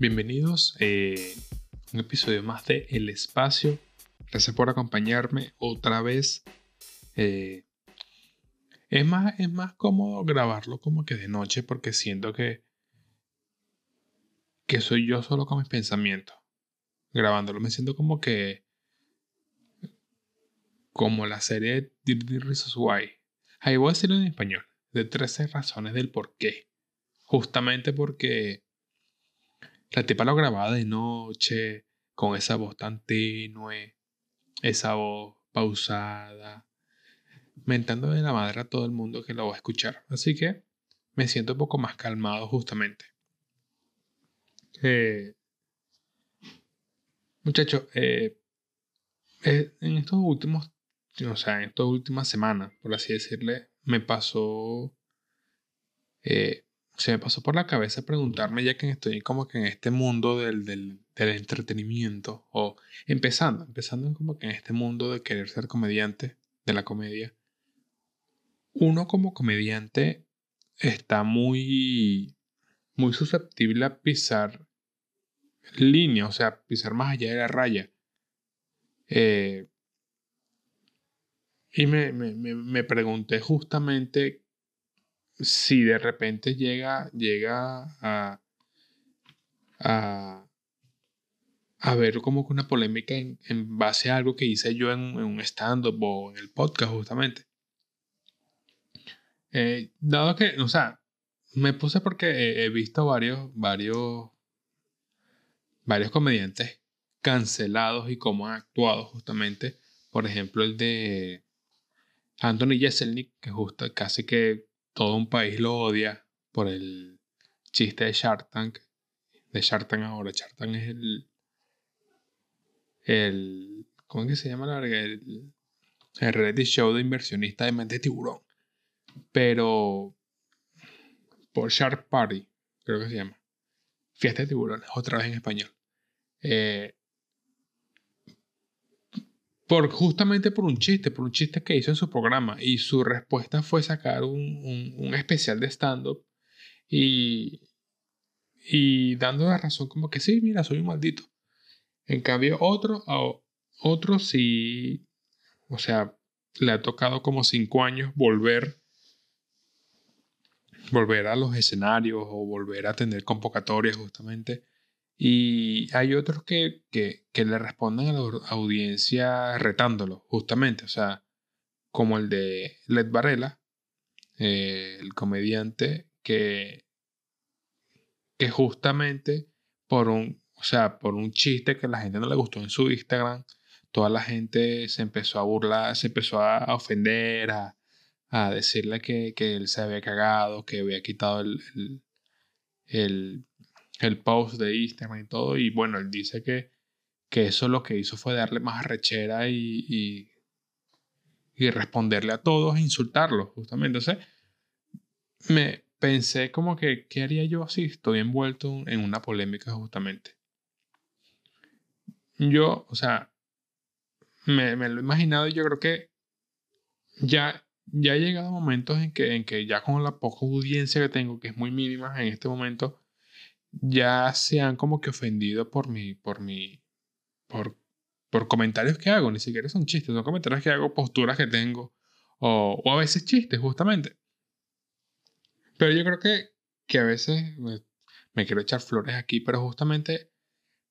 Bienvenidos eh, a un episodio más de El Espacio. Gracias por acompañarme otra vez. Eh, es, más, es más cómodo grabarlo como que de noche porque siento que, que soy yo solo con mis pensamientos. Grabándolo me siento como que como la serie Dirty Reasons Why. Ahí voy a decirlo en español. De 13 razones del por qué. Justamente porque la tipa lo grababa de noche, con esa voz tan tenue, esa voz pausada, mentando de la madre a todo el mundo que lo va a escuchar. Así que me siento un poco más calmado justamente. Eh, muchachos, eh, eh, en estos últimos o sea, en estas últimas semanas, por así decirle, me pasó, eh, se me pasó por la cabeza preguntarme, ya que estoy como que en este mundo del, del, del entretenimiento, o empezando, empezando como que en este mundo de querer ser comediante, de la comedia, uno como comediante está muy, muy susceptible a pisar línea, o sea, pisar más allá de la raya. Eh, y me, me, me, pregunté justamente si de repente llega, llega a, a, a ver como que una polémica en, en, base a algo que hice yo en, un stand-up o en el podcast justamente. Eh, dado que, o sea, me puse porque he, visto varios, varios, varios comediantes cancelados y cómo han actuado justamente. Por ejemplo, el de Anthony Jeselnik, que justo casi que todo un país lo odia por el chiste de Shark Tank. De Shark Tank ahora. Shark Tank es el. el ¿Cómo es que se llama la verdad? El, el reality show de inversionista de mente tiburón. Pero. Por Shark Party, creo que se llama. Fiesta de tiburones, otra vez en español. Eh, por, justamente por un chiste, por un chiste que hizo en su programa. Y su respuesta fue sacar un, un, especial de stand-up y, y dando la razón como que sí, mira, soy un maldito. En cambio, otro, otro sí, o sea, le ha tocado como cinco años volver, volver a los escenarios o volver a tener convocatorias justamente y hay otros que, que, que, le responden a la audiencia retándolo, justamente. O sea, como el de Led Varela, eh, el comediante, que, que justamente por un, o sea, por un chiste que la gente no le gustó en su Instagram, toda la gente se empezó a burlar, se empezó a ofender, a, a decirle que, que, él se había cagado, que había quitado el el post de Instagram y todo. Y bueno, él dice que, que eso lo que hizo fue darle más arrechera y, y, y responderle a todos e insultarlos, justamente. Entonces, me pensé como que, ¿qué haría yo si estoy envuelto en una polémica justamente? Yo, o sea, me, me lo he imaginado y yo creo que ya, ya he llegado a momentos en que, en que ya con la poca audiencia que tengo, que es muy mínima en este momento, ya se han como que ofendido por mi, por mi, por, por comentarios que hago, ni siquiera son chistes, son comentarios que hago, posturas que tengo, o, o a veces chistes, justamente. Pero yo creo que, que a veces me, quiero echar flores aquí, pero justamente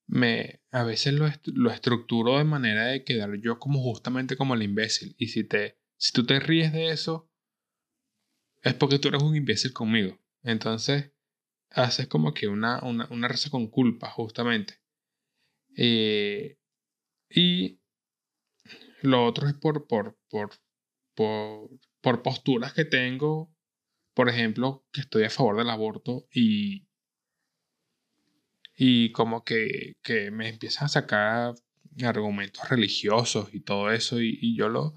me, a veces lo, lo estructuro de manera de quedar yo como justamente como el imbécil. Y si, te, si tú te ríes de eso, es porque tú eres un imbécil conmigo. Entonces, haces como que una, una, una reza con culpa, justamente. Eh, y lo otro es por, por, por, por, por posturas que tengo, por ejemplo, que estoy a favor del aborto y, y como que, que me empiezan a sacar argumentos religiosos y todo eso y, y yo lo,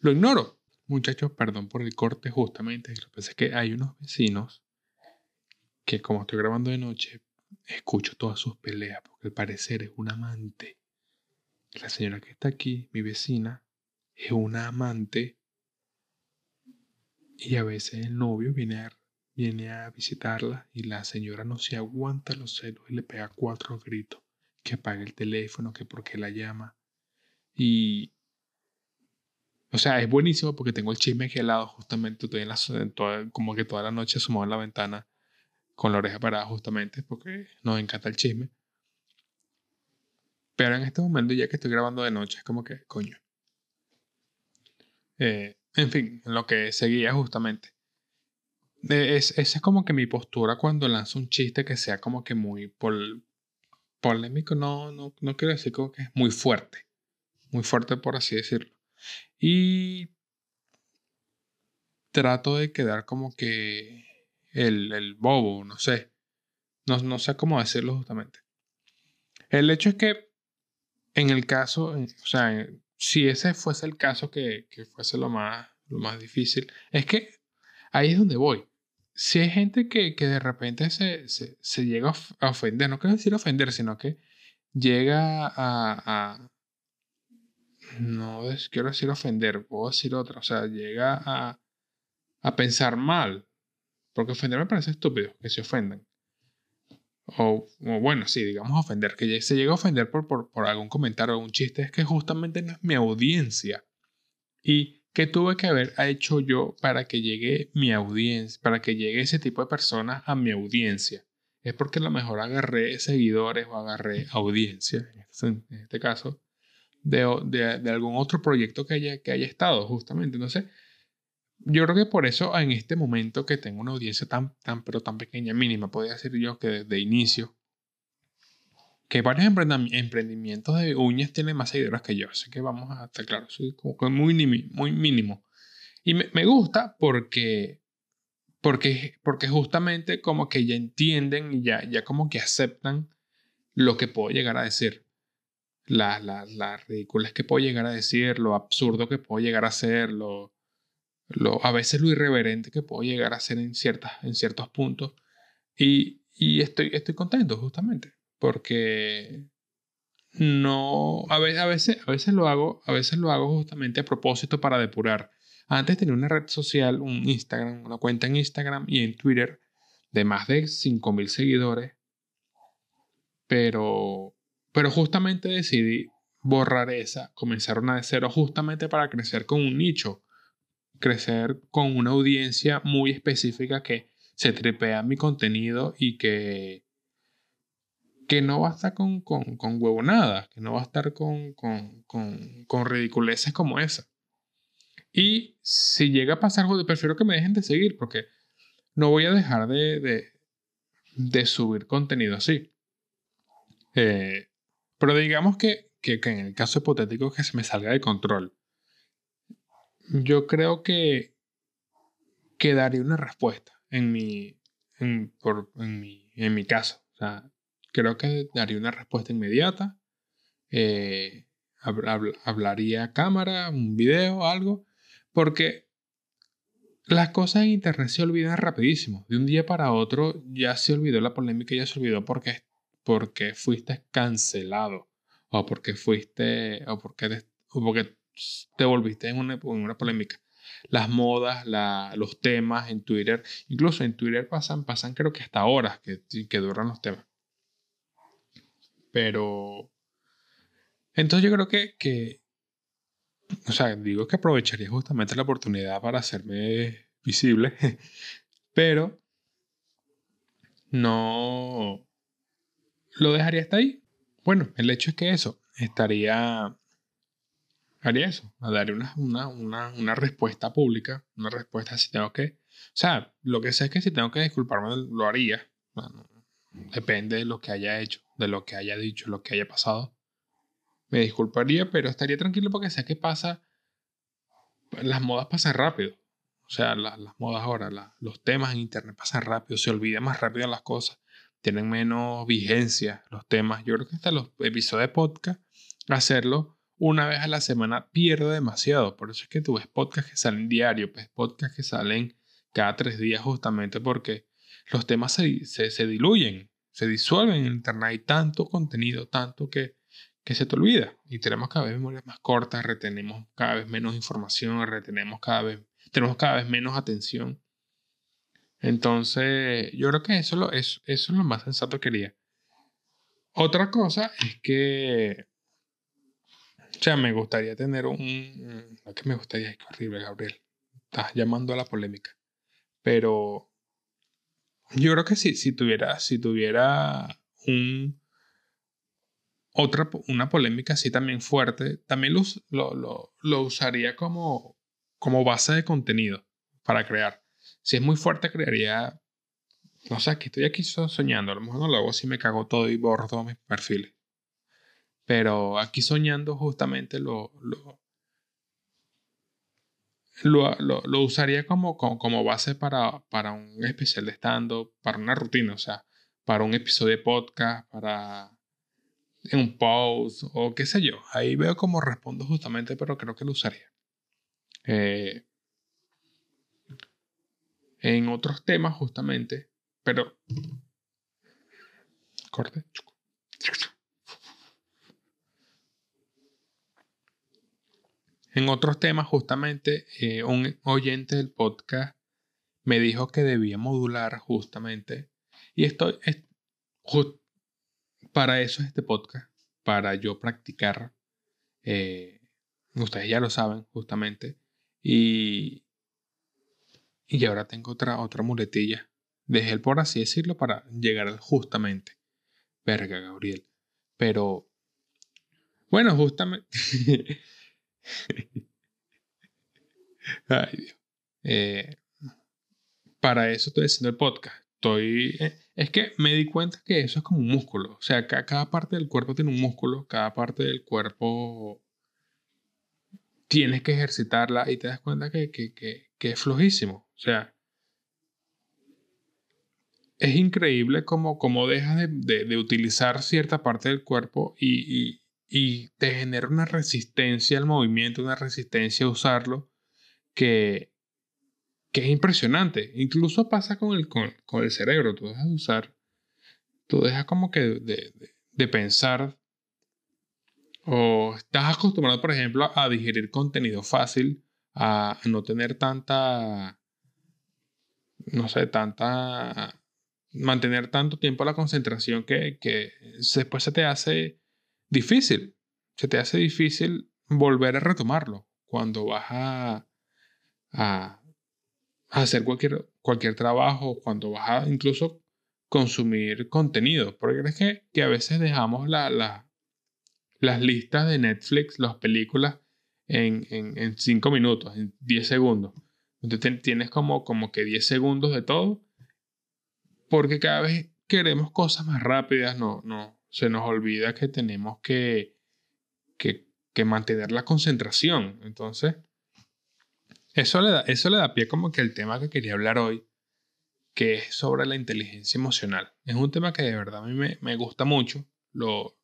lo ignoro. Muchachos, perdón por el corte justamente. Lo que pasa es que hay unos vecinos que como estoy grabando de noche, escucho todas sus peleas, porque al parecer es un amante. La señora que está aquí, mi vecina, es una amante. Y a veces el novio viene a, viene a visitarla y la señora no se aguanta los celos y le pega cuatro gritos. Que apague el teléfono, que porque la llama. Y. O sea, es buenísimo porque tengo el chisme aquí al lado, justamente. Estoy en la, como que toda la noche asomado en la ventana con la oreja parada, justamente porque nos encanta el chisme. Pero en este momento, ya que estoy grabando de noche, es como que, coño. Eh, en fin, lo que seguía justamente. Es, esa es como que mi postura cuando lanzo un chiste que sea como que muy polémico. No, no, no quiero decir como que es muy fuerte. Muy fuerte por así decirlo. Y trato de quedar como que el, el bobo, no sé. No, no sé cómo decirlo justamente. El hecho es que en el caso, o sea, si ese fuese el caso que, que, fuese lo más, lo más difícil, es que ahí es donde voy. Si hay gente que, que de repente se, se, se, llega a ofender, no quiero decir ofender, sino que llega a, a no quiero decir ofender, puedo decir otra, o sea, llega a, a pensar mal, porque ofender me parece estúpido, que se ofendan o, bueno, sí, digamos ofender, que se llega a ofender por, por, por algún comentario o algún chiste, es que justamente no es mi audiencia. ¿Y qué tuve que haber hecho yo para que llegue mi audiencia, para que llegue ese tipo de personas a mi audiencia? Es porque a lo mejor agarré seguidores o agarré audiencia, en este, este caso, de, de, de, algún otro proyecto que haya, que haya estado, justamente. Entonces, yo creo que por eso en este momento que tengo una audiencia tan, tan, pero tan pequeña, mínima, podría decir yo que desde inicio, que varios emprendimientos de uñas tienen más seguidores que yo. Así que vamos a estar claros, soy como que muy, muy mínimo. Y me, me, gusta porque, porque, porque justamente como que ya entienden y ya, ya como que aceptan lo que puedo llegar a decir. Las la, la ridículas que puedo llegar a decir, lo absurdo que puedo llegar a ser, lo, a veces lo irreverente que puedo llegar a ser en, ciertas, en ciertos puntos. Y, y estoy, estoy contento justamente, porque no, a, veces, a veces lo hago, a veces lo hago justamente a propósito para depurar. Antes tenía una red social, un Instagram, una cuenta en Instagram y en Twitter de más de 5.000 seguidores, pero, pero justamente decidí borrar esa, comenzar una de cero justamente para crecer con un nicho crecer con una audiencia muy específica que se tripea mi contenido y que, que no va a estar con, con, con huevonadas, que no va a estar con, con, con, ridiculeces como esa. Y si llega a pasar algo, prefiero que me dejen de seguir porque no voy a dejar de, de, de subir contenido así. Eh, pero digamos que, que, que, en el caso hipotético que se me salga de control yo creo que, daría una respuesta en mi, en, por, en, mi, en mi caso. O sea, creo que daría una respuesta inmediata. Eh, hablaría a cámara, un video, algo. Porque las cosas en internet se olvidan rapidísimo. De un día para otro ya se olvidó la polémica, ya se olvidó porque, porque fuiste cancelado. O porque fuiste. O porque, o porque te volviste en una, una polémica. Las modas, los temas en Twitter, incluso en Twitter pasan, pasan creo que hasta horas que, que duran los temas. Pero... Entonces yo creo que, que, o sea, digo que aprovecharía justamente la oportunidad para hacerme visible, pero no lo dejaría hasta ahí. Bueno, el hecho es que eso estaría haría eso, daría una, una, una, una, respuesta pública, una respuesta si tengo que, o sea, lo que sé es que si tengo que disculparme lo haría, depende de lo que haya hecho, de lo que haya dicho, lo que haya pasado, me disculparía, pero estaría tranquilo porque sé que pasa, las modas pasan rápido, o sea, las modas ahora, los temas en internet pasan rápido, se olvidan más rápido las cosas, tienen menos vigencia los temas, yo creo que hasta los episodios de podcast, hacerlo una vez a la semana pierde demasiado. Por eso es que tú ves podcasts que salen diario, ves podcasts que salen cada tres días justamente porque los temas se, se, diluyen, se disuelven en internet. Hay tanto contenido, tanto que, que se te olvida. Y tenemos cada vez memorias más cortas, retenemos cada vez menos información, retenemos cada vez, tenemos cada vez menos atención. Entonces, yo creo que eso, lo, eso, eso es lo más sensato que quería. Otra cosa es que, o sea, me gustaría tener un, lo que me gustaría, es que horrible, Gabriel, estás llamando a la polémica, pero yo creo que si, si tuviera, si tuviera un, otra, una polémica así también fuerte, también lo, lo, lo, usaría como, como base de contenido para crear. Si es muy fuerte, crearía. No sé, aquí estoy aquí soñando. A lo mejor no lo hago si me cago todo y borro todos mis perfiles. Pero aquí soñando, justamente lo. Lo, lo, usaría como, como, base para, para un especial de stand-up, para una rutina, o sea, para un episodio de podcast, para un post o qué sé yo. Ahí veo cómo respondo justamente, pero creo que lo usaría. Eh, en otros temas justamente, pero... Corte. En otros temas, justamente, eh, un oyente del podcast me dijo que debía modular justamente. Y estoy, para eso es este podcast, para yo practicar. Eh, ustedes ya lo saben, justamente. Y, y ahora tengo otra, otra muletilla. Dejé el por así decirlo para llegar justamente. Verga, Gabriel. Pero, bueno, justamente. Ay, Dios. Eh, para eso estoy haciendo el podcast. Estoy. Eh, es que me di cuenta que eso es como un músculo. O sea, cada, parte del cuerpo tiene un músculo, cada parte del cuerpo tienes que ejercitarla y te das cuenta que, es flojísimo. O sea, es increíble cómo, dejas de, utilizar cierta parte del cuerpo y, te genera una resistencia al movimiento, una resistencia a usarlo que, que es impresionante. Incluso pasa con el, con, el cerebro. Tú dejas de usar, tú dejas como que de, de, pensar o estás acostumbrado, por ejemplo, a digerir contenido fácil, a no tener tanta, no sé, tanta, mantener tanto tiempo la concentración que, que después se te hace difícil, se te hace difícil volver a retomarlo cuando vas a, a hacer cualquier, cualquier trabajo, cuando vas a incluso consumir contenido. Porque es que, que a veces dejamos la, la, las listas de Netflix, las películas, en, en, en 5 minutos, en 10 segundos. Entonces tienes como, como que 10 segundos de todo. Porque cada vez queremos cosas más rápidas, no, no, se nos olvida que tenemos que, que, que mantener la concentración. Entonces, eso le, da, eso le da pie como que el tema que quería hablar hoy, que es sobre la inteligencia emocional. Es un tema que de verdad a mí me, me gusta mucho. Lo,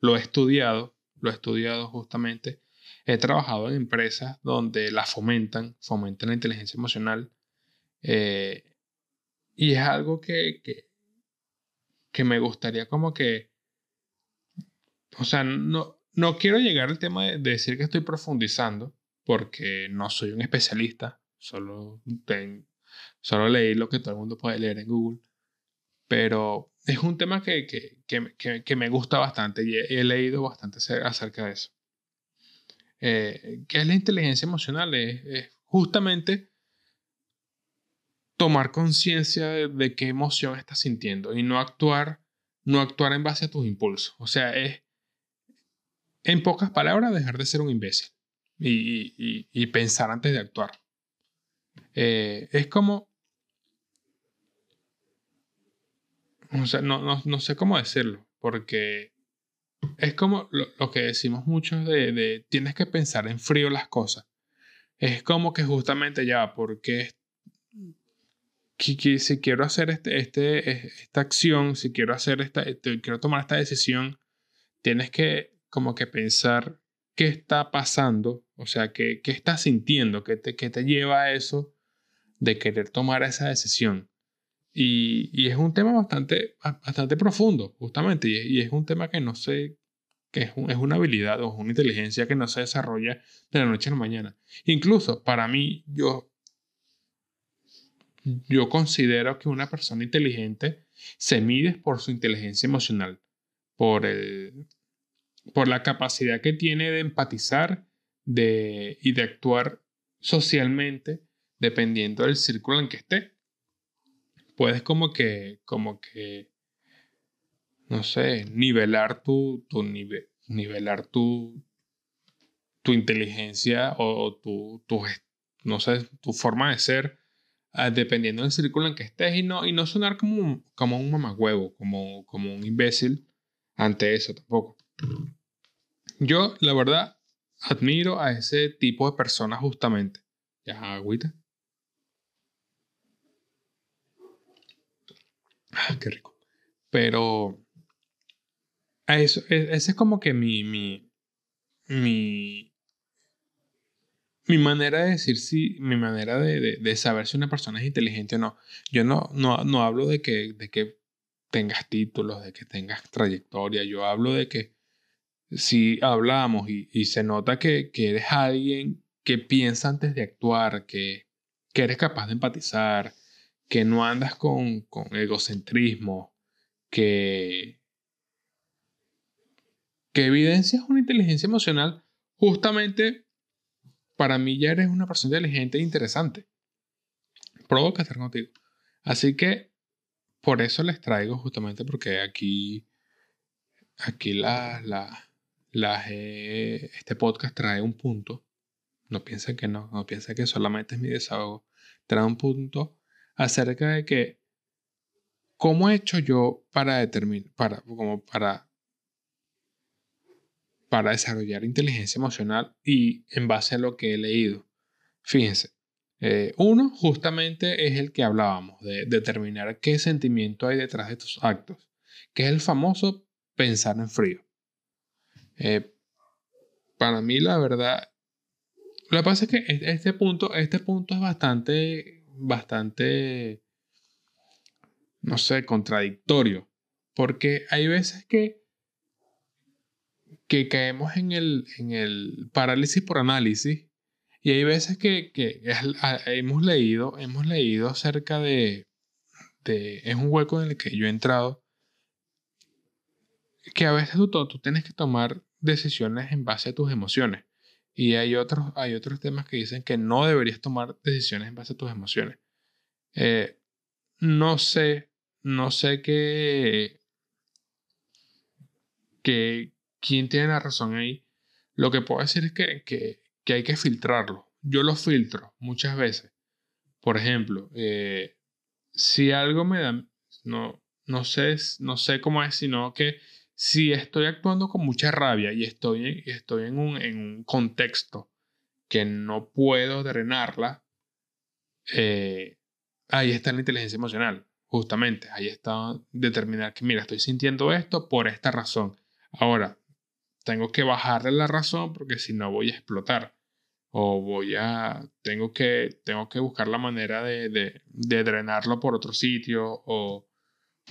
lo he estudiado, lo he estudiado justamente. He trabajado en empresas donde la fomentan, fomentan la inteligencia emocional. Eh, y es algo que, que, que, me gustaría como que, o sea, no, no quiero llegar al tema de decir que estoy profundizando, porque no soy un especialista, solo, solo leí lo que todo el mundo puede leer en Google, pero es un tema que, que, que, que me gusta bastante y he, leído bastante acerca de eso. Eh, ¿Qué es la inteligencia emocional? Es, justamente tomar conciencia de, de, qué emoción estás sintiendo y no actuar, no actuar en base a tus impulsos. O sea, es, en pocas palabras, dejar de ser un imbécil y, pensar antes de actuar. Eh, es como... O sea, no, no, sé cómo decirlo, porque es como lo, que decimos muchos de, tienes que pensar en frío las cosas. Es como que justamente ya, porque si quiero hacer este, este, esta acción, si quiero hacer esta, este, quiero tomar esta decisión, tienes que como que pensar qué está pasando, o sea, qué, qué estás sintiendo, qué te, te lleva a eso de querer tomar esa decisión. Y, y es un tema bastante, bastante profundo, justamente, y, es un tema que no sé, que es, es, una habilidad o una inteligencia que no se desarrolla de la noche a la mañana. Incluso para mí, yo yo considero que una persona inteligente se mide por su inteligencia emocional, por, el, por la capacidad que tiene de empatizar de, y de actuar socialmente dependiendo del círculo en que esté. Puedes como que, como que, no sé, nivelar tu, tu nivel, nivelar tu, tu inteligencia o tu, tu, no sé, tu forma de ser Ah, dependiendo del círculo en que estés y no, y no sonar como un, como un mamagüevo, como, como un imbécil ante eso tampoco. Yo, la verdad, admiro a ese tipo de personas justamente. Ya, agüita. Ah, qué rico. Pero eso, e, ese es como que mi, mi, mi manera de decir si, mi manera de, de, saber si una persona es inteligente o no. Yo no, no, no hablo de que, de que tengas títulos, de que tengas trayectoria. Yo hablo de que si hablamos y, y se nota que, que, eres alguien que piensa antes de actuar, que, que eres capaz de empatizar, que no andas con, con egocentrismo, que, que evidencias una inteligencia emocional justamente para mí ya eres una persona inteligente e interesante. Provoca estar contigo. Así que por eso les traigo justamente porque aquí, aquí la, la, la este podcast trae un punto. No piensen que no, no piensen que solamente es mi desahogo. Trae un punto acerca de que cómo he hecho yo para determinar, para, como para para desarrollar inteligencia emocional y en base a lo que he leído. Fíjense, eh, uno justamente es el que hablábamos, de determinar qué sentimiento hay detrás de tus actos, que es el famoso pensar en frío. Eh, para mí, la verdad, lo que pasa es que este punto, este punto es bastante, bastante, no sé, contradictorio, porque hay veces que que caemos en el, en el parálisis por análisis y hay veces que, que hemos leído, hemos leído acerca de, de, es un hueco en el que yo he entrado, que a veces tú, tú tienes que tomar decisiones en base a tus emociones. Y hay otros, hay otros temas que dicen que no deberías tomar decisiones en base a tus emociones. Eh, no sé, no sé qué, qué, quién tiene la razón ahí. Lo que puedo decir es que, que, hay que filtrarlo. Yo lo filtro muchas veces. Por ejemplo, eh, si algo me da, no, no, sé, no sé cómo es, sino que si estoy actuando con mucha rabia y estoy, estoy en, un, en un contexto que no puedo drenarla, eh, ahí está la inteligencia emocional, justamente. Ahí está determinar que, mira, estoy sintiendo esto por esta razón. Ahora, tengo que bajarle la razón porque si no voy a explotar. O voy a, tengo que, tengo que buscar la manera de, de, drenarlo por otro sitio. O,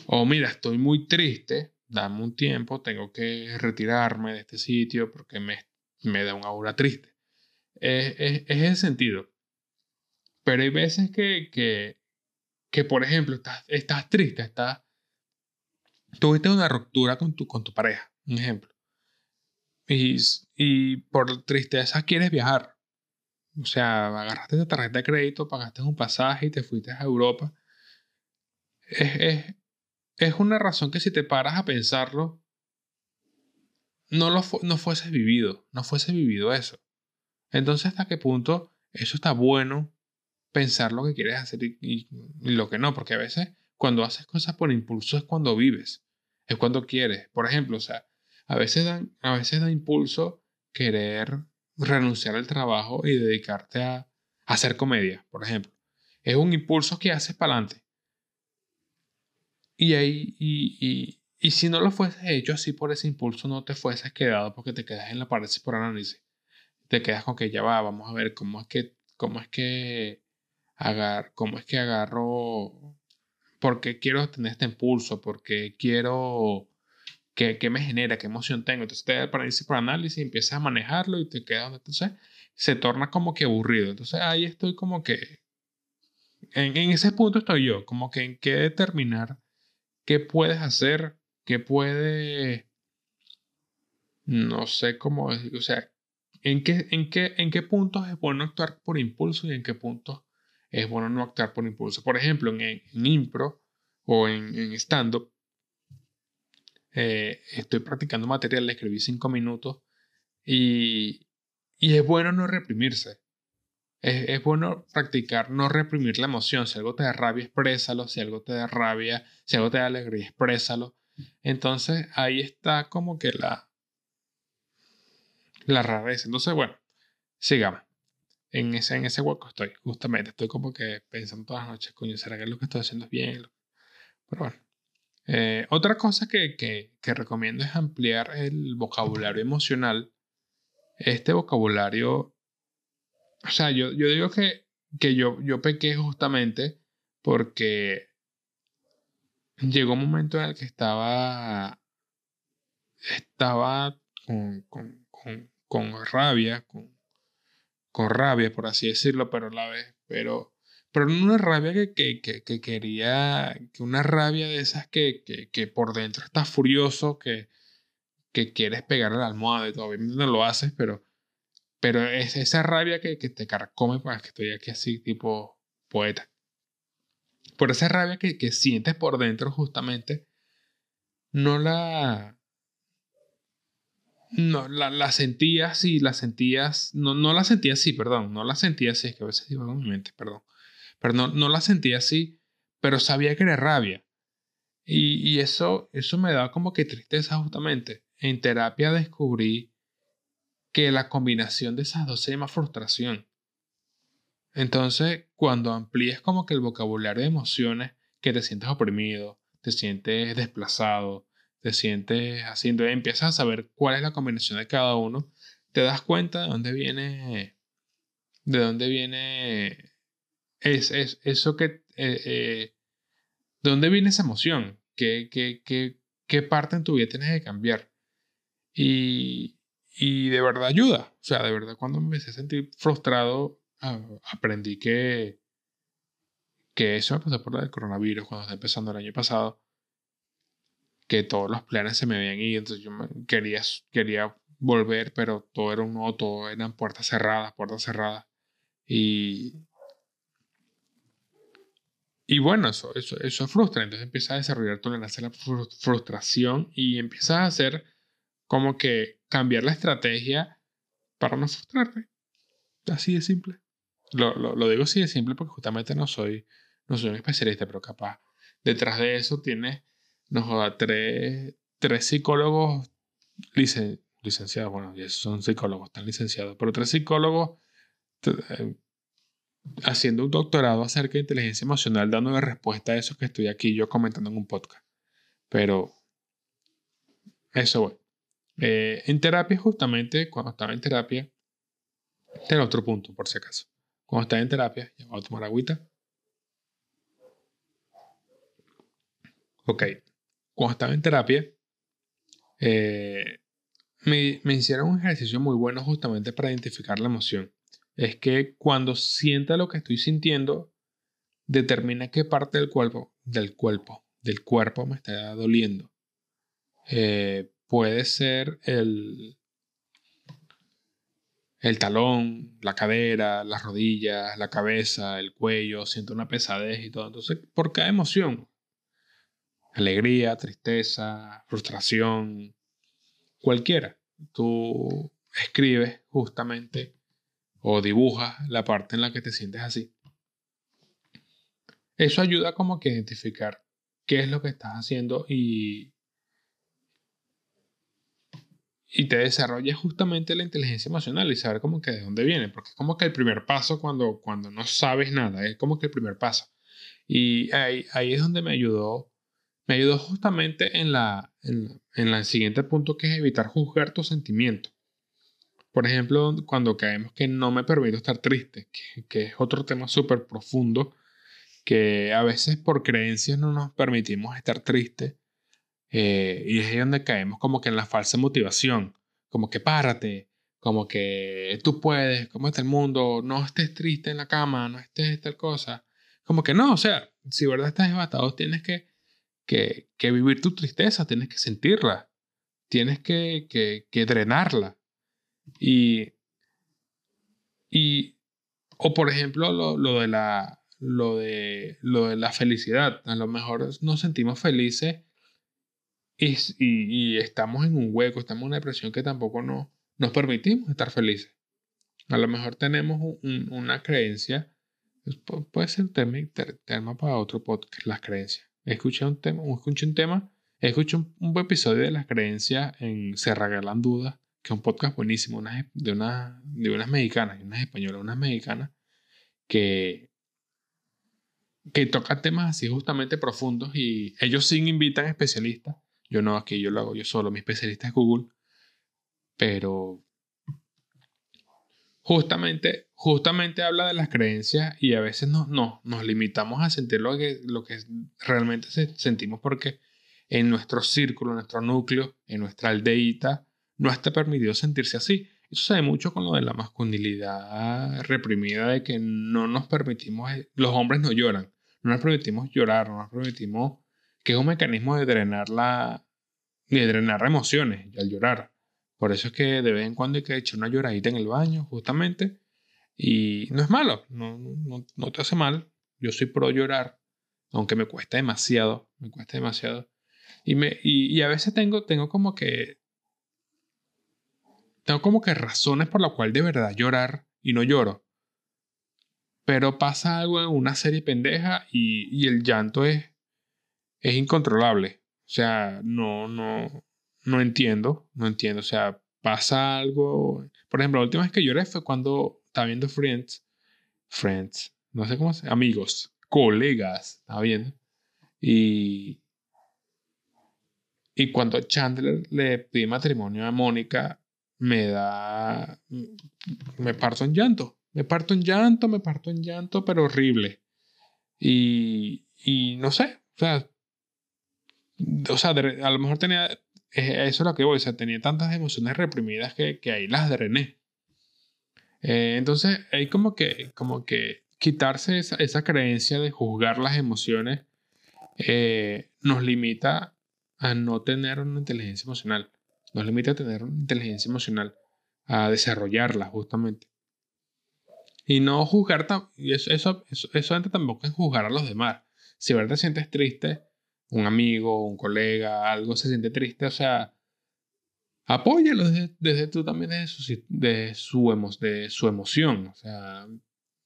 o mira, estoy muy triste, dame un tiempo, tengo que retirarme de este sitio porque me, me da una aura triste. Es, es, es ese sentido. Pero hay veces que, que, que por ejemplo, estás, estás triste, estás, tuviste una ruptura con tu, con tu pareja, un ejemplo. Y, y por tristeza quieres viajar. O sea, agarraste la tarjeta de crédito, pagaste un pasaje y te fuiste a Europa. Es, es, es una razón que si te paras a pensarlo, no, lo no fuese vivido, no fuese vivido eso. Entonces, ¿hasta qué punto eso está bueno pensar lo que quieres hacer y, y, lo que no? Porque a veces cuando haces cosas por impulso es cuando vives, es cuando quieres. Por ejemplo, o sea, a veces, dan, a veces da impulso querer renunciar al trabajo y dedicarte a, hacer comedia, por ejemplo. Es un impulso que haces para adelante. Y, ahí, y, y, si no lo fueses hecho así por ese impulso, no te fueses quedado porque te quedas en la parálisis por análisis. Te quedas con que ya va, vamos a ver cómo es que, cómo es que, agar, cómo es que agarro, porque quiero tener este impulso, porque quiero ¿Qué, me genera? ¿Qué emoción tengo? Entonces te da parálisis por análisis, empiezas a manejarlo y te queda, entonces se torna como que aburrido. Entonces ahí estoy como que En, en ese punto estoy yo, como que en qué determinar qué puedes hacer, qué puede, no sé cómo decir, o sea, en qué, en qué, en qué puntos es bueno actuar por impulso y en qué puntos es bueno no actuar por impulso. Por ejemplo, en, en impro o en, en stand-up, eh, estoy practicando material, le escribí cinco minutos y, es bueno no reprimirse. Es, es, bueno practicar no reprimir la emoción. Si algo te da rabia, exprésalo. Si algo te da rabia, si algo te da alegría, exprésalo. Entonces ahí está como que la, la rareza. Entonces, bueno, sigamos. En ese, en ese hueco estoy, justamente. Estoy como que pensando todas las noches, coño, ¿será que lo que estoy haciendo es bien? Pero bueno. Eh, otra cosa que, que, que recomiendo es ampliar el vocabulario emocional. Este vocabulario o sea, yo, yo digo que, que yo, yo pequé justamente porque llegó un momento en el que estaba, estaba con, con, con, con rabia, con, con, rabia, por así decirlo, pero la vez, pero, pero no una rabia que, que, que, que, quería, que una rabia de esas que, que, por dentro estás furioso, que, que quieres pegar a la almohada y todo, no lo haces, pero pero es esa rabia que, que te carcome, pues que estoy aquí así, tipo poeta. Por esa rabia que, que sientes por dentro, justamente, no la. No, la, la sentías y la sentías. No, no la sentía así, perdón. No la sentía así, es que a veces digo en mi mente, perdón. Pero no, no la sentía así, pero sabía que era rabia. Y, y eso, eso me da como que tristeza, justamente. En terapia descubrí que la combinación de esas dos se llama frustración. Entonces, cuando amplíes como que el vocabulario de emociones, que te sientes oprimido, te sientes desplazado, te sientes haciendo, empiezas a saber cuál es la combinación de cada uno, te das cuenta de dónde viene, de dónde viene es, es eso que, eh, eh, de dónde viene esa emoción, qué, qué, qué, qué parte en tu vida tienes que cambiar. Y, y de verdad ayuda. O sea, de verdad, cuando me empecé a sentir frustrado, aprendí que, que eso me pasó por el coronavirus cuando estaba empezando el año pasado. Que todos los planes se me habían ido. Entonces yo quería, quería volver, pero todo era un no, todo eran puertas cerradas, puertas cerradas. Y. Y bueno, eso, eso, eso frustra. Entonces empiezas a desarrollar tolerancia a la frustración y empiezas a hacer como que cambiar la estrategia para no frustrarte. Así de simple. Lo, lo, digo así de simple porque justamente no soy, no soy un especialista, pero capaz detrás de eso tienes, nos joda, tres, tres psicólogos licenciados, bueno, ya son psicólogos, están licenciados, pero tres psicólogos eh, haciendo un doctorado acerca de inteligencia emocional, dándole respuesta a eso que estoy aquí yo comentando en un podcast. Pero eso, bueno. Eh, en terapia, justamente, cuando estaba en terapia, este otro punto, por si acaso. Cuando estaba en terapia, ya voy a tomar agüita. Ok. Cuando estaba en terapia, eh, me hicieron un ejercicio muy bueno justamente para identificar la emoción. Es que cuando sienta lo que estoy sintiendo, determina qué parte del cuerpo, del cuerpo, del cuerpo me está doliendo. Eh, puede ser el, el talón, la cadera, las rodillas, la cabeza, el cuello, siento una pesadez y todo. Entonces, por cada emoción, alegría, tristeza, frustración, cualquiera, tú escribes justamente o dibujas la parte en la que te sientes así. Eso ayuda como que a identificar qué es lo que estás haciendo y y te desarrolla justamente la inteligencia emocional y saber como que de dónde viene, porque es como que el primer paso cuando, cuando no sabes nada, es como que el primer paso. Y ahí, ahí es donde me ayudó, me ayudó justamente en la, en, en el siguiente punto que es evitar juzgar tus sentimientos. Por ejemplo, cuando caemos que no me permito estar triste, que, que es otro tema súper profundo, que a veces por creencias no nos permitimos estar tristes eh, y es ahí donde caemos como que en la falsa motivación, como que párate, como que tú puedes, como está el mundo, no estés triste en la cama, no estés tal cosa, Como que no, o sea, si verdad estás devastado, tienes que, que, que vivir tu tristeza, tienes que sentirla, tienes que, que, que drenarla. Y, y, o por ejemplo, lo, lo, de la, lo, de, lo de la felicidad. A lo mejor nos sentimos felices y, y, estamos en un hueco, estamos en una depresión que tampoco no, nos permitimos estar felices. A lo mejor tenemos una creencia, puede ser un tema, para otro podcast, las creencias. Escuché un tema, escuché un tema, escuché un, un episodio de las creencias en Se Regalan Dudas, que es un podcast buenísimo, de, una, de unas mexicanas unas españolas, unas mexicanas, que, que tocan temas así justamente profundos y ellos sí invitan especialistas. Yo no, aquí yo lo hago yo solo, mi especialista es Google, pero justamente, justamente habla de las creencias y a veces no, no, nos limitamos a sentir lo que, lo que realmente sentimos porque en nuestro círculo, en nuestro núcleo, en nuestra aldeíta, no está permitido sentirse así. Eso se ve mucho con lo de la masculinidad reprimida, de que no nos permitimos, los hombres no lloran, no nos permitimos llorar, no nos permitimos, que es un mecanismo de drenar la, de drenar emociones al llorar. Por eso es que de vez en cuando hay que echar una lloradita en el baño, justamente. Y no es malo, no, no, no te hace mal. Yo soy pro llorar, aunque me cuesta demasiado, me cuesta demasiado. Y, me, y, a veces tengo, tengo como que... Tengo como que razones por las cuales de verdad llorar y no lloro. Pero pasa algo en una serie pendeja y, y el llanto es, es incontrolable. O sea, no, no, no entiendo, no entiendo. O sea, pasa algo. Por ejemplo, la última vez que lloré fue cuando estaba viendo Friends. Friends, no sé cómo se amigos, colegas, estaba viendo. Y. Y cuando Chandler le pide matrimonio a Mónica, me da. Me parto en llanto. Me parto en llanto, me parto en llanto, pero horrible. Y. Y no sé, o sea. O a lo mejor tenía eso es lo que voy, o sea, tenía tantas emociones reprimidas que, que ahí las drené. Eh, entonces, hay como que, como que quitarse esa, esa creencia de juzgar las emociones eh, nos limita a no tener una inteligencia emocional. Nos limita a tener inteligencia emocional, a desarrollarla justamente. Y no juzgar, y eso, eso, eso, eso entra tampoco en juzgar a los demás. Si verdad te sientes triste, un amigo, un colega, algo se siente triste, o sea, apóyalo desde, tú también de su, de, su de su emoción, o sea,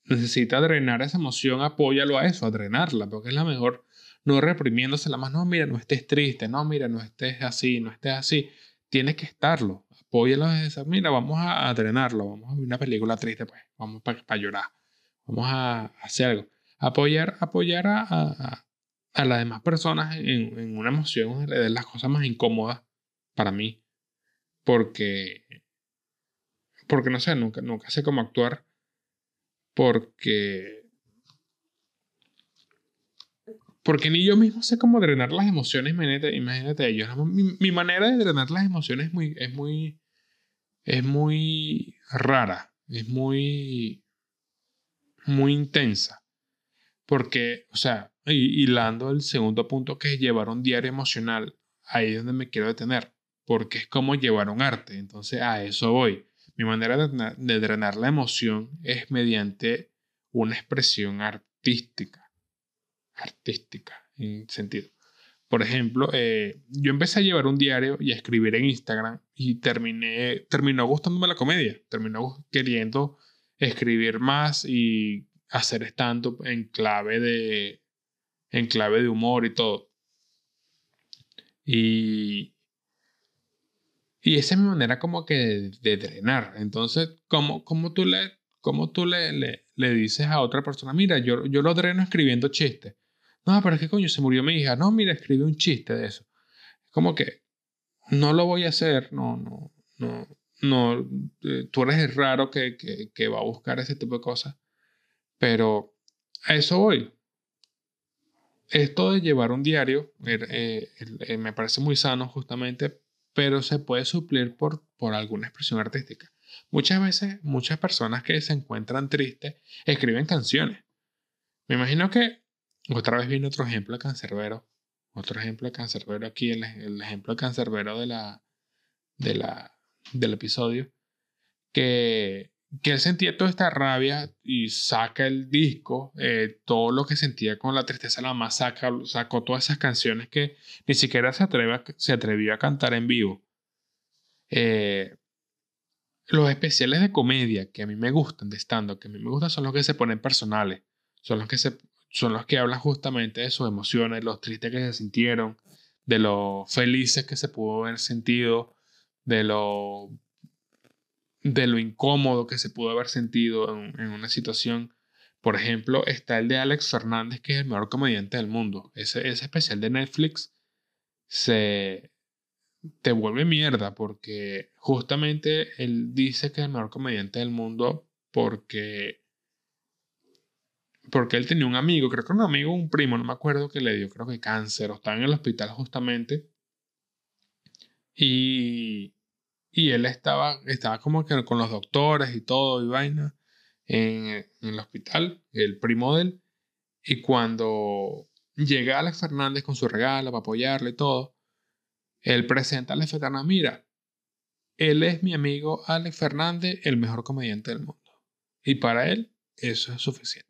necesita drenar esa emoción, apóyalo a eso, a drenarla, porque es la mejor, no reprimiéndose la más, no, mira, no estés triste, no, mira, no estés así, no estés así, tienes que estarlo, apóyalo desde esa, mira, vamos a, drenarlo, vamos a ver una película triste, pues, vamos para llorar, vamos a hacer algo, apoyar, apoyar a a las demás personas en, una emoción de las cosas más incómodas para mí. Porque, porque no sé, nunca, nunca sé cómo actuar. Porque, porque ni yo mismo sé cómo drenar las emociones. Imagínate, imagínate ellos. Mi, mi, manera de drenar las emociones es muy, es muy, es muy rara. Es muy, muy intensa. Porque, o sea, hilando el segundo punto que es llevar un diario emocional, ahí es donde me quiero detener, porque es como llevar un arte, entonces a eso voy. Mi manera de, drenar la emoción es mediante una expresión artística, artística en sentido. Por ejemplo, eh, yo empecé a llevar un diario y a escribir en Instagram y terminé, terminó gustándome la comedia, terminó queriendo escribir más y hacer stand-up en clave de en clave de humor y todo. Y, y esa es mi manera como que de, drenar. Entonces, ¿cómo, cómo tú, le, cómo tú le, le, le, dices a otra persona, mira, yo, yo lo dreno escribiendo chistes? No, pero es que coño, se murió mi hija. No, mira, escribe un chiste de eso. Como que no lo voy a hacer, no, no, no, no. Eh, tú eres el raro que, que, que va a buscar ese tipo de cosas. Pero a eso voy esto de llevar un diario er, eh, eh, me parece muy sano justamente, pero se puede suplir por, por alguna expresión artística. Muchas veces, muchas personas que se encuentran tristes escriben canciones. Me imagino que otra vez viene otro ejemplo de cancerbero. Otro ejemplo de cancerbero aquí, el, el ejemplo de cancerbero de la, de la, del episodio. Que, que él sentía toda esta rabia y saca el disco, eh, todo lo que sentía con la tristeza la más sacó todas esas canciones que ni siquiera se, atreve se atrevió a cantar en vivo. Eh, los especiales de comedia que a mí me gustan de stand que a mí me gustan son los que se ponen personales, son los que, se, son los que hablan justamente de sus emociones, los tristes que se sintieron, de lo felices que se pudo haber sentido, de lo, de lo incómodo que se pudo haber sentido en, en una situación. Por ejemplo, está el de Alex Fernández, que es el mejor comediante del mundo. Ese, ese especial de Netflix se, te vuelve mierda porque justamente él dice que es el mejor comediante del mundo porque porque él tenía un amigo, creo que un amigo, un primo, no me acuerdo que le dio creo que cáncer o en el hospital justamente y y él estaba estaba como que con los doctores y todo y vaina en, en el hospital, el primo de él y cuando llega Alex Fernández con su regalo para apoyarle y todo él presenta a Alex Fernández, mira, él es mi amigo Alex Fernández, el mejor comediante del mundo. Y para él eso es suficiente.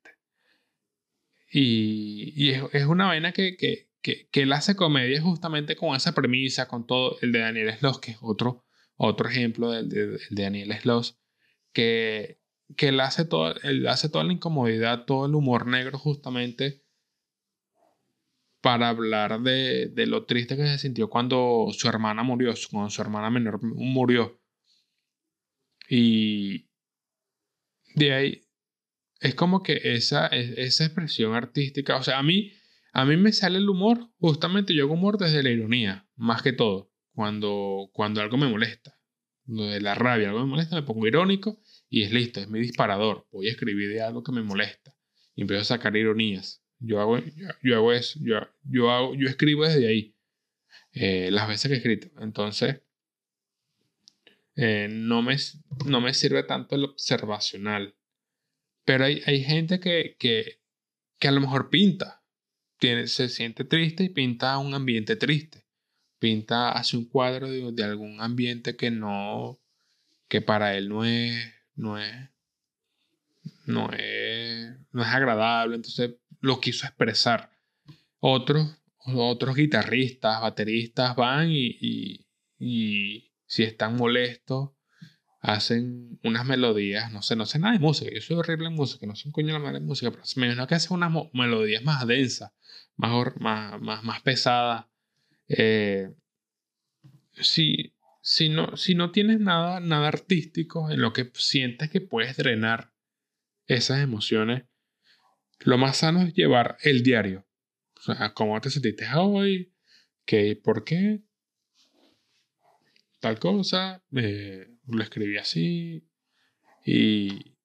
Y, es, una vaina que, que, que, él hace comedia justamente con esa premisa, con todo el de Daniel Sloss, que es otro, otro ejemplo del de, Daniel Sloss, que, que él, hace todo, él hace toda la incomodidad, todo el humor negro justamente para hablar de, de, lo triste que se sintió cuando su hermana murió, cuando su hermana menor murió. Y de ahí es como que esa, esa expresión artística, o sea, a mí, a mí me sale el humor, justamente yo hago humor desde la ironía, más que todo, cuando, cuando algo me molesta, de la rabia, algo me molesta, me pongo irónico y es listo, es mi disparador, voy a escribir de algo que me molesta y empiezo a sacar ironías. Yo hago, yo, hago eso, yo, yo, hago, yo escribo desde ahí, eh, las veces que he escrito. Entonces, eh, no, me, no me sirve tanto el observacional. Pero hay, hay gente que, que, que a lo mejor pinta, tiene, se siente triste y pinta un ambiente triste. Pinta, hace un cuadro de, de algún ambiente que no, que para él no es, no es, no es, no es agradable. Entonces lo quiso expresar. Otros, otros guitarristas, bateristas van y, y, si están molestos, hacen unas melodías, no sé, no sé nada de música, yo soy horrible en música, no soy un coño la madre de música, pero me imagino que hacen unas melodías más densas, más, más, más, más pesadas. Eh, si, si, no, si no tienes nada, nada artístico en lo que sientes que puedes drenar esas emociones, lo más sano es llevar el diario. O sea, cómo te sentiste hoy, ¿Qué, por qué, tal cosa, eh, lo escribí así y,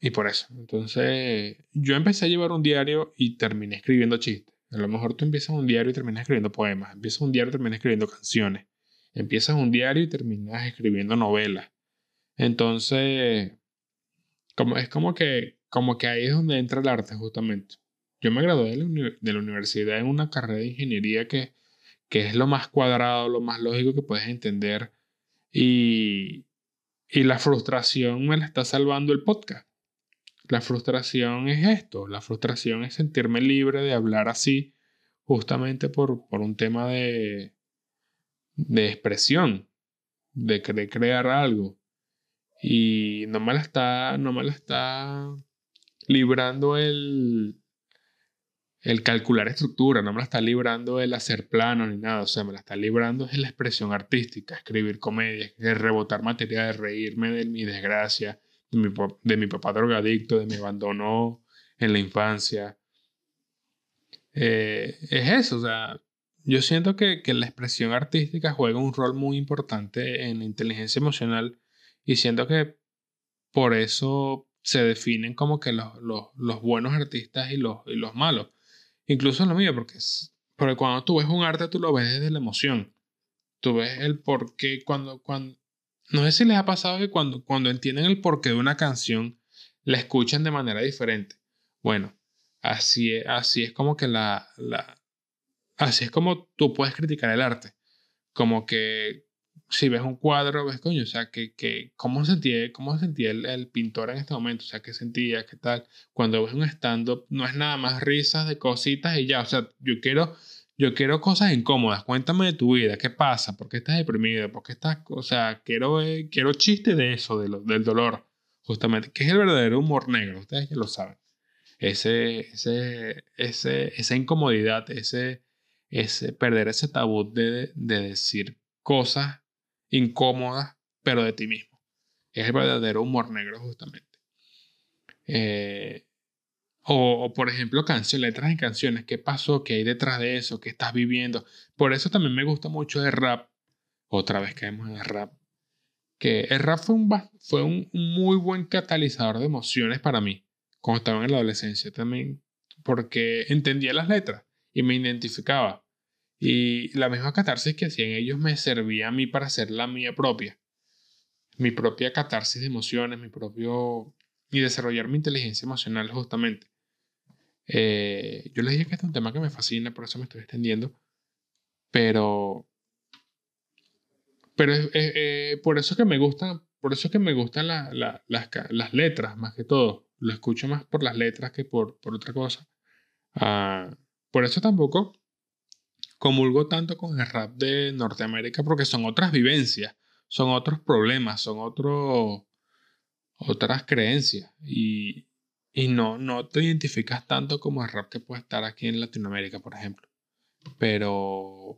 y por eso. Entonces, yo empecé a llevar un diario y terminé escribiendo chistes. A lo mejor tú empiezas un diario y terminas escribiendo poemas. Empiezas un diario y terminas escribiendo canciones. Empiezas un diario y terminas escribiendo novelas. Entonces, como, es como que como que ahí es donde entra el arte justamente. Yo me gradué de la, universidad en una carrera de ingeniería que, que es lo más cuadrado, lo más lógico que puedes entender y, y la frustración me la está salvando el podcast. La frustración es esto, la frustración es sentirme libre de hablar así justamente por, por un tema de, de expresión, de, de crear algo. Y no me la está, no me la está librando el, el calcular estructura, no me la está librando el hacer plano ni nada, o sea, me la está librando es la expresión artística, escribir comedia, rebotar materia, reírme de mi desgracia, de mi, de mi papá drogadicto, de mi abandono en la infancia. Eh, es eso, o sea, yo siento que, que la expresión artística juega un rol muy importante en la inteligencia emocional y siento que por eso se definen como que los, los, los buenos artistas y los, y los malos. Incluso en lo mío, porque, porque cuando tú ves un arte, tú lo ves desde la emoción. Tú ves el porqué cuando, cuando... No sé si les ha pasado que cuando, cuando entienden el porqué de una canción, la escuchan de manera diferente. Bueno, así, así es como que la, la... Así es como tú puedes criticar el arte. Como que si ves un cuadro, ves, coño, o sea, que, que ¿cómo sentía, cómo sentía el, el, pintor en este momento? O sea, ¿qué sentía? ¿Qué tal? Cuando ves un stand-up, no es nada más risas de cositas y ya, o sea, yo quiero, yo quiero cosas incómodas, cuéntame de tu vida, ¿qué pasa? ¿Por qué estás deprimido? ¿Por qué estás, o sea, quiero, quiero chiste de eso, de lo, del dolor, justamente, que es el verdadero humor negro, ustedes ya lo saben. Ese, ese, ese, esa incomodidad, ese, ese, perder ese tabú de, de decir cosas incómodas, pero de ti mismo. Es el verdadero humor negro, justamente. Eh, o, por ejemplo, canciones, letras en canciones. ¿Qué pasó? ¿Qué hay detrás de eso? ¿Qué estás viviendo? Por eso también me gusta mucho el rap. Otra vez caemos en el rap. Que el rap fue un, fue un muy buen catalizador de emociones para mí. Cuando estaba en la adolescencia también. Porque entendía las letras y me identificaba. Y la misma catarsis que hacían ellos me servía a mí para hacer la mía propia. Mi propia catarsis de emociones, mi propio... y desarrollar mi inteligencia emocional justamente. Eh, yo les dije que este es un tema que me fascina, por eso me estoy extendiendo. Pero... Pero es, eh, por eso que me gustan, por eso que me gustan las, las, letras más que todo. Lo escucho más por las letras que por, por otra cosa. Ah, por eso tampoco comulgo tanto con el rap de Norteamérica porque son otras vivencias, son otros problemas, son otros otras creencias y, y no, no te identificas tanto como el rap que puede estar aquí en Latinoamérica, por ejemplo. Pero,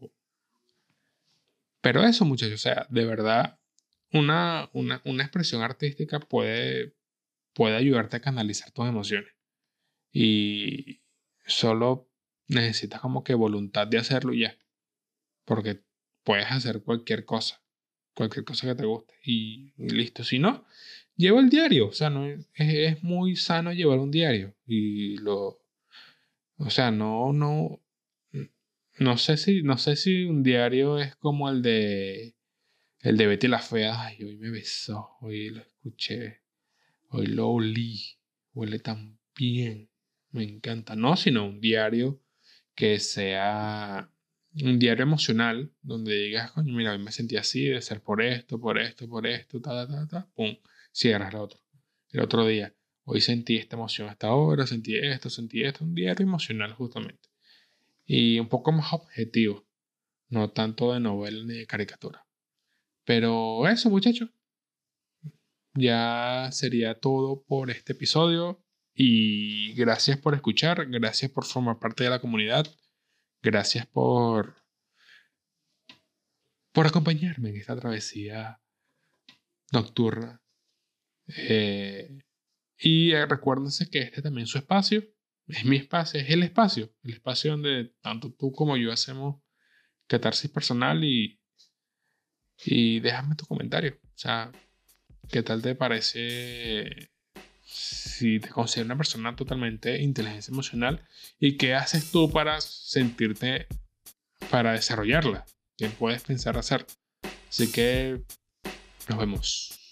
pero eso muchachos, o sea, de verdad, una, una, una expresión artística puede, puede ayudarte a canalizar tus emociones. Y solo necesitas como que voluntad de hacerlo ya. Porque puedes hacer cualquier cosa, cualquier cosa que te guste y, listo. Si no, lleva el diario. O sea, no, es, es, muy sano llevar un diario. Y lo... O sea, no, no... No sé si, no sé si un diario es como el de el de Betty la Fea. Ay, hoy me besó, hoy lo escuché, hoy lo olí, huele tan bien, me encanta. No, sino un diario que sea un diario emocional donde digas, coño, mira, hoy me sentí así, de ser por esto, por esto, por esto, ta, ta, ta, pum, cierras el otro. El otro día, hoy sentí esta emoción hasta ahora, sentí esto, sentí esto, un diario emocional justamente. Y un poco más objetivo, no tanto de novela ni de caricatura. Pero eso, muchachos. Ya sería todo por este episodio. Y gracias por escuchar, gracias por formar parte de la comunidad, gracias por, por acompañarme en esta travesía nocturna. Eh, y recuérdense que este también es su espacio, es mi espacio, es el espacio, el espacio donde tanto tú como yo hacemos catarsis personal y, y déjame tu comentario. O sea, ¿qué tal te parece si te consideras una persona totalmente inteligencia emocional y qué haces tú para sentirte, para desarrollarla, qué puedes pensar hacer. Así que nos vemos.